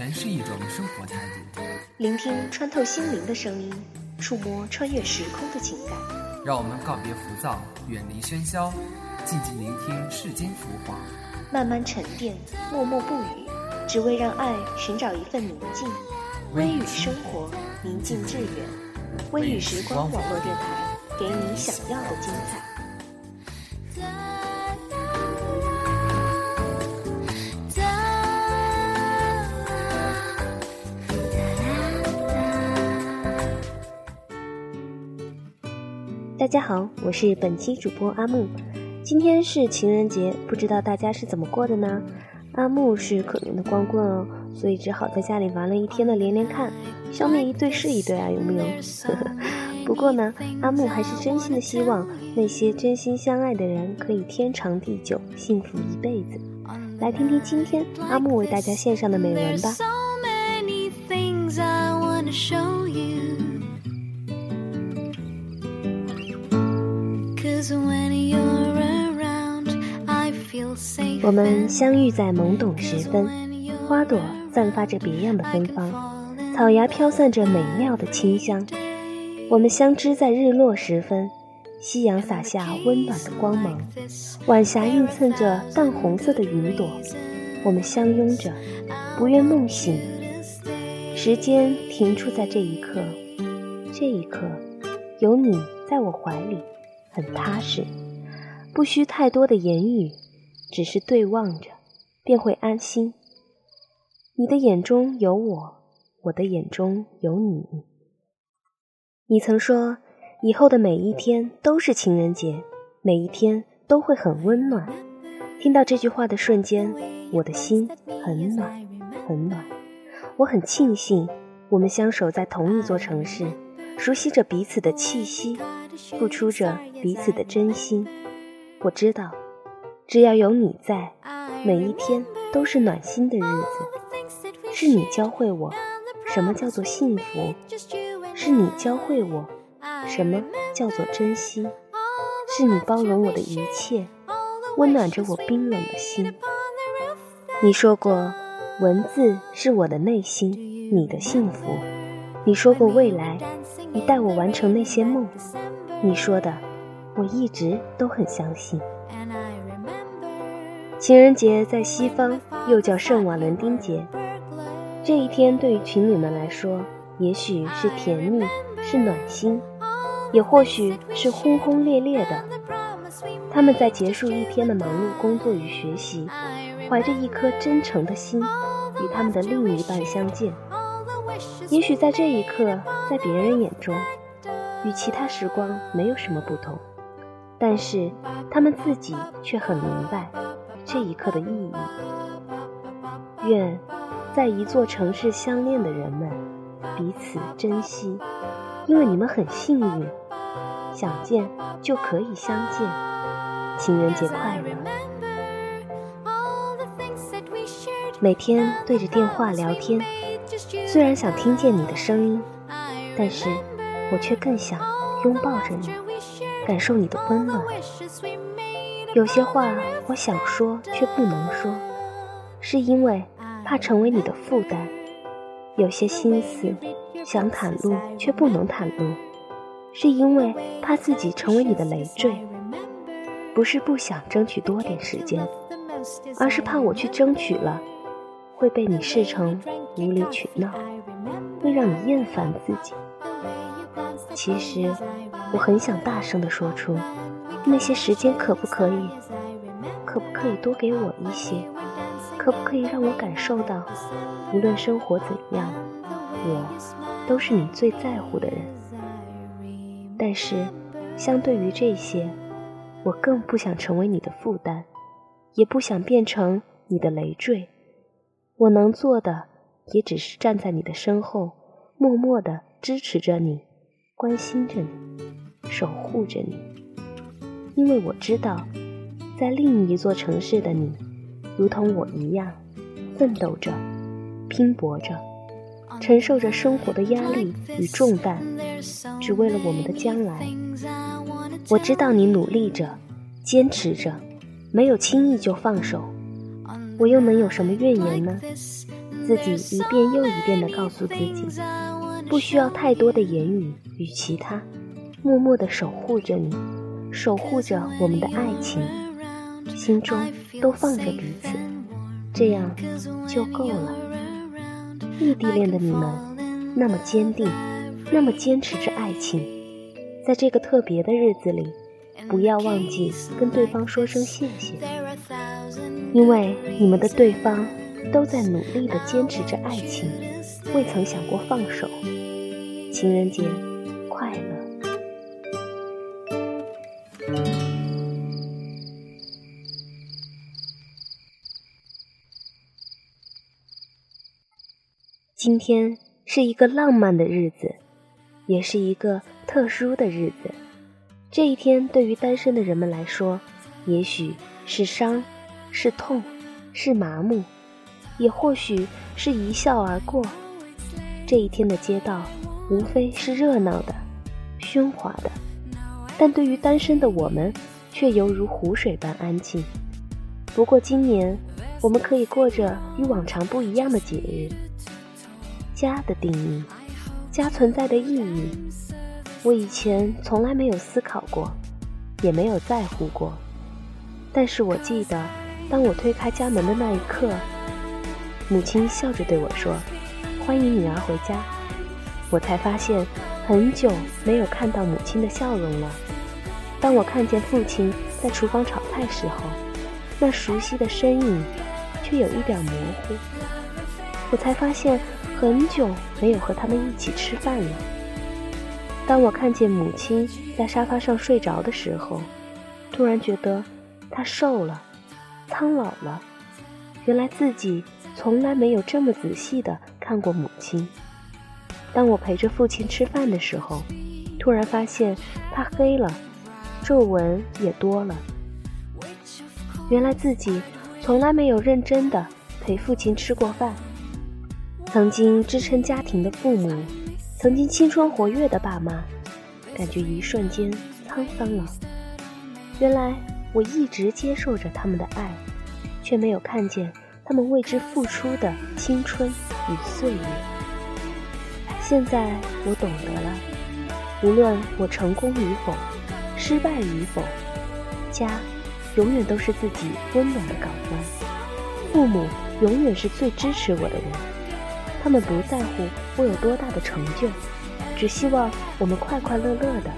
全是一种生活态度。聆听穿透心灵的声音，触摸穿越时空的情感。让我们告别浮躁，远离喧嚣，静静聆听世间浮华，慢慢沉淀，默默不语，只为让爱寻找一份宁静。微雨生活，宁静致远。微雨时光网络电台，给你想要的精彩。大家好，我是本期主播阿木。今天是情人节，不知道大家是怎么过的呢？阿木是可怜的光棍哦，所以只好在家里玩了一天的连连看，消灭一对是一对啊，有没有？不过呢，阿木还是真心的希望那些真心相爱的人可以天长地久，幸福一辈子。来听听今天阿木为大家献上的美文吧。我们相遇在懵懂时分，花朵散发着别样的芬芳，草芽飘散着美妙的清香。我们相知在日落时分，夕阳洒下温暖的光芒，晚霞映衬着淡红色的云朵。我们相拥着，不愿梦醒。时间停驻在这一刻，这一刻，有你在我怀里，很踏实，不需太多的言语。只是对望着，便会安心。你的眼中有我，我的眼中有你。你曾说，以后的每一天都是情人节，每一天都会很温暖。听到这句话的瞬间，我的心很暖，很暖。我很庆幸，我们相守在同一座城市，熟悉着彼此的气息，付出着彼此的真心。我知道。只要有你在，每一天都是暖心的日子。是你教会我什么叫做幸福，是你教会我什么叫做珍惜，是你包容我的一切，温暖着我冰冷的心。你说过，文字是我的内心，你的幸福。你说过未来，你带我完成那些梦。你说的，我一直都很相信。情人节在西方又叫圣瓦伦丁节，这一天对于情侣们来说，也许是甜蜜，是暖心，也或许是轰轰烈烈的。他们在结束一天的忙碌工作与学习，怀着一颗真诚的心，与他们的另一半相见。也许在这一刻，在别人眼中，与其他时光没有什么不同，但是他们自己却很明白。这一刻的意义。愿在一座城市相恋的人们彼此珍惜，因为你们很幸运，想见就可以相见。情人节快乐！每天对着电话聊天，虽然想听见你的声音，但是我却更想拥抱着你，感受你的温暖。有些话我想说却不能说，是因为怕成为你的负担；有些心思想袒露却不能袒露，是因为怕自己成为你的累赘。不是不想争取多点时间，而是怕我去争取了，会被你视成无理取闹，会让你厌烦自己。其实我很想大声地说出。那些时间可不可以，可不可以多给我一些？可不可以让我感受到，无论生活怎样，我都是你最在乎的人。但是，相对于这些，我更不想成为你的负担，也不想变成你的累赘。我能做的，也只是站在你的身后，默默的支持着你，关心着你，守护着你。因为我知道，在另一座城市的你，如同我一样，奋斗着，拼搏着，承受着生活的压力与重担，只为了我们的将来。我知道你努力着，坚持着，没有轻易就放手。我又能有什么怨言呢？自己一遍又一遍地告诉自己，不需要太多的言语与其他，默默地守护着你，守护着我们的爱情，心中都放着彼此，这样就够了。异地恋的你们，那么坚定，那么坚持着爱情，在这个特别的日子里。不要忘记跟对方说声谢谢，因为你们的对方都在努力的坚持着爱情，未曾想过放手。情人节快乐！今天是一个浪漫的日子，也是一个特殊的日子。这一天对于单身的人们来说，也许是伤，是痛，是麻木，也或许是一笑而过。这一天的街道无非是热闹的、喧哗的，但对于单身的我们，却犹如湖水般安静。不过今年，我们可以过着与往常不一样的节日。家的定义，家存在的意义。我以前从来没有思考过，也没有在乎过。但是我记得，当我推开家门的那一刻，母亲笑着对我说：“欢迎女儿回家。”我才发现，很久没有看到母亲的笑容了。当我看见父亲在厨房炒菜时候，那熟悉的身影却有一点模糊。我才发现，很久没有和他们一起吃饭了。当我看见母亲在沙发上睡着的时候，突然觉得她瘦了，苍老了。原来自己从来没有这么仔细的看过母亲。当我陪着父亲吃饭的时候，突然发现他黑了，皱纹也多了。原来自己从来没有认真的陪父亲吃过饭。曾经支撑家庭的父母。曾经青春活跃的爸妈，感觉一瞬间沧桑了。原来我一直接受着他们的爱，却没有看见他们为之付出的青春与岁月。现在我懂得了，无论我成功与否，失败与否，家永远都是自己温暖的港湾，父母永远是最支持我的人。他们不在乎我有多大的成就，只希望我们快快乐乐的，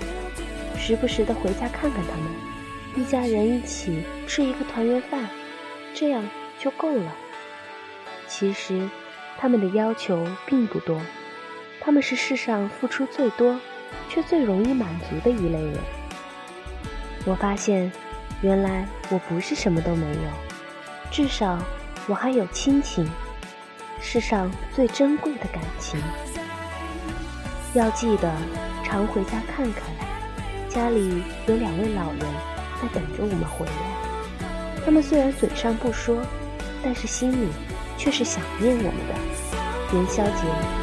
时不时的回家看看他们，一家人一起吃一个团圆饭，这样就够了。其实，他们的要求并不多，他们是世上付出最多，却最容易满足的一类人。我发现，原来我不是什么都没有，至少我还有亲情。世上最珍贵的感情，要记得常回家看看。家里有两位老人在等着我们回来，他们虽然嘴上不说，但是心里却是想念我们的。元宵节。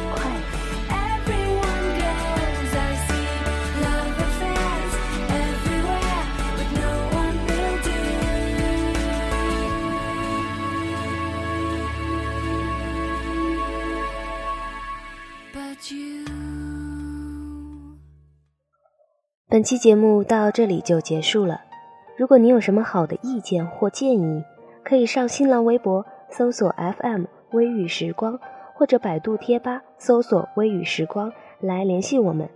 本期节目到这里就结束了。如果你有什么好的意见或建议，可以上新浪微博搜索 FM 微雨时光，或者百度贴吧搜索微雨时光来联系我们。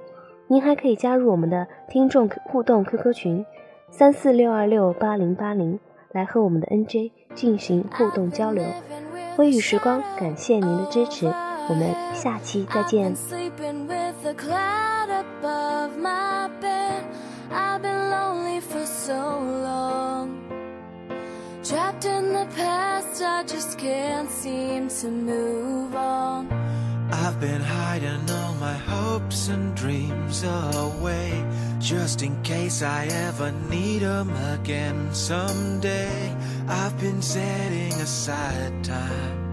您还可以加入我们的听众互动 QQ 群三四六二六八零八零，来和我们的 NJ 进行互动交流。微雨时光，感谢您的支持，我们下期再见。I've been lonely for so long. Trapped in the past, I just can't seem to move on. I've been hiding all my hopes and dreams away Just in case I ever need them again someday I've been setting aside time To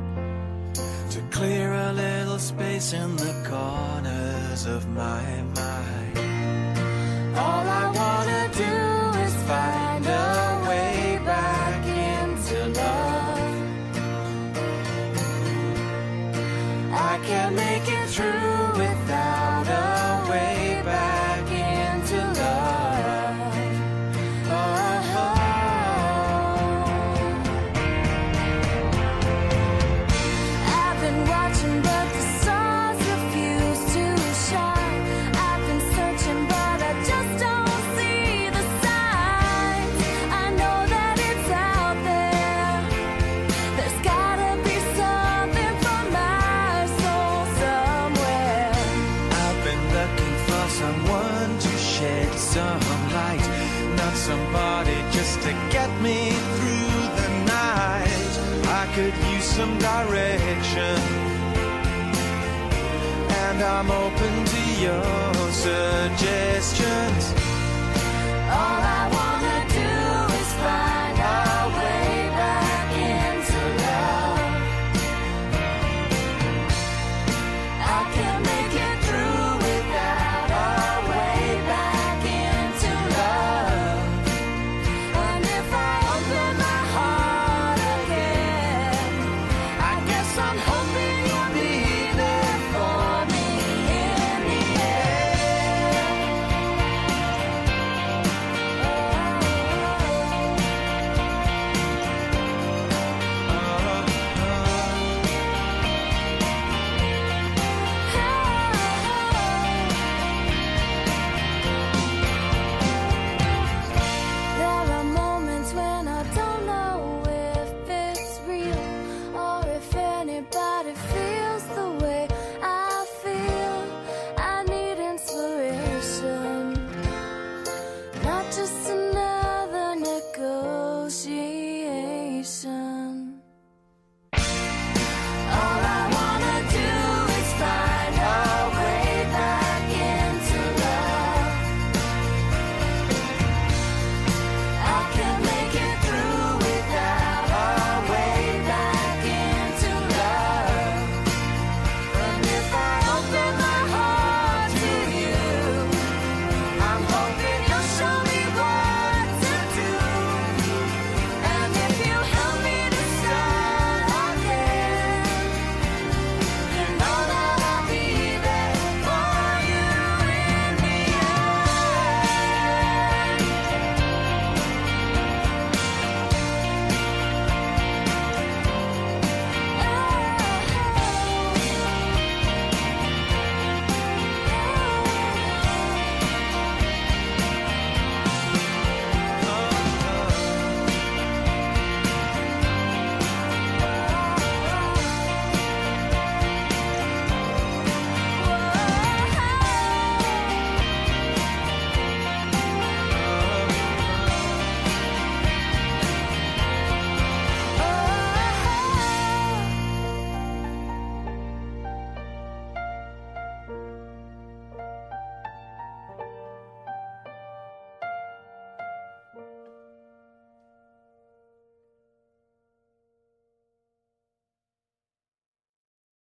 clear a little space in the corners of my mind. All I wanna do is find a way back into love. I can make it through. to get me through the night. I could use some direction, and I'm open to your suggestions. All